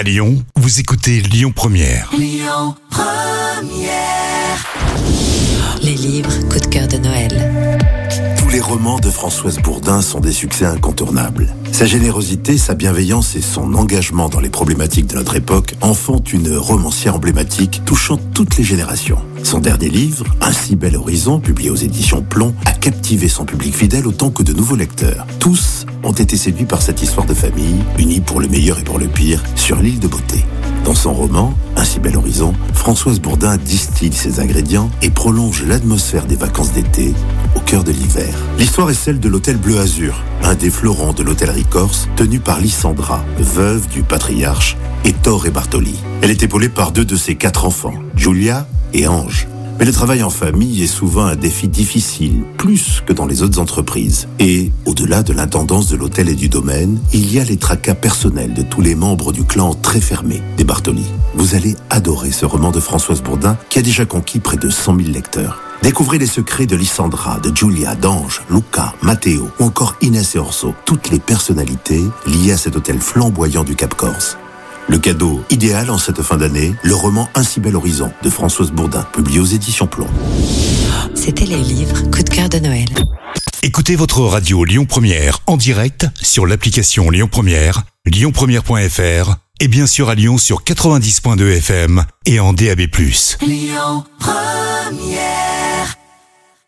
À Lyon, vous écoutez Lyon Première. Les livres coup de cœur de Noël. Tous les romans de Françoise Bourdin sont des succès incontournables. Sa générosité, sa bienveillance et son engagement dans les problématiques de notre époque en font une romancière emblématique touchant toutes les générations. Son dernier livre, Un si bel horizon, publié aux éditions Plomb, a captivé son public fidèle autant que de nouveaux lecteurs. Tous ont été séduits par cette histoire de famille, unie pour le meilleur et pour le pire, sur l'île de beauté. Dans son roman, Un si bel horizon, Françoise Bourdin distille ses ingrédients et prolonge l'atmosphère des vacances d'été au cœur de l'hiver. L'histoire est celle de l'hôtel Bleu Azur, un des fleurons de l'hôtellerie corse, tenu par Lysandra, veuve du patriarche, et et Bartoli. Elle est épaulée par deux de ses quatre enfants, Julia et Ange. Mais le travail en famille est souvent un défi difficile, plus que dans les autres entreprises. Et, au-delà de l'intendance de l'hôtel et du domaine, il y a les tracas personnels de tous les membres du clan très fermé des Bartoli. Vous allez adorer ce roman de Françoise Bourdin qui a déjà conquis près de 100 000 lecteurs. Découvrez les secrets de Lysandra, de Julia, d'Ange, Luca, Matteo ou encore Inès et Orso, toutes les personnalités liées à cet hôtel flamboyant du Cap Corse. Le cadeau idéal en cette fin d'année, le roman Un si bel horizon de Françoise Bourdin, publié aux éditions Plomb. C'était les livres coup de cœur de Noël. Écoutez votre radio Lyon Première en direct sur l'application Lyon Première, lyonpremière.fr et bien sûr à Lyon sur 90.2 FM et en DAB+. Lyon Première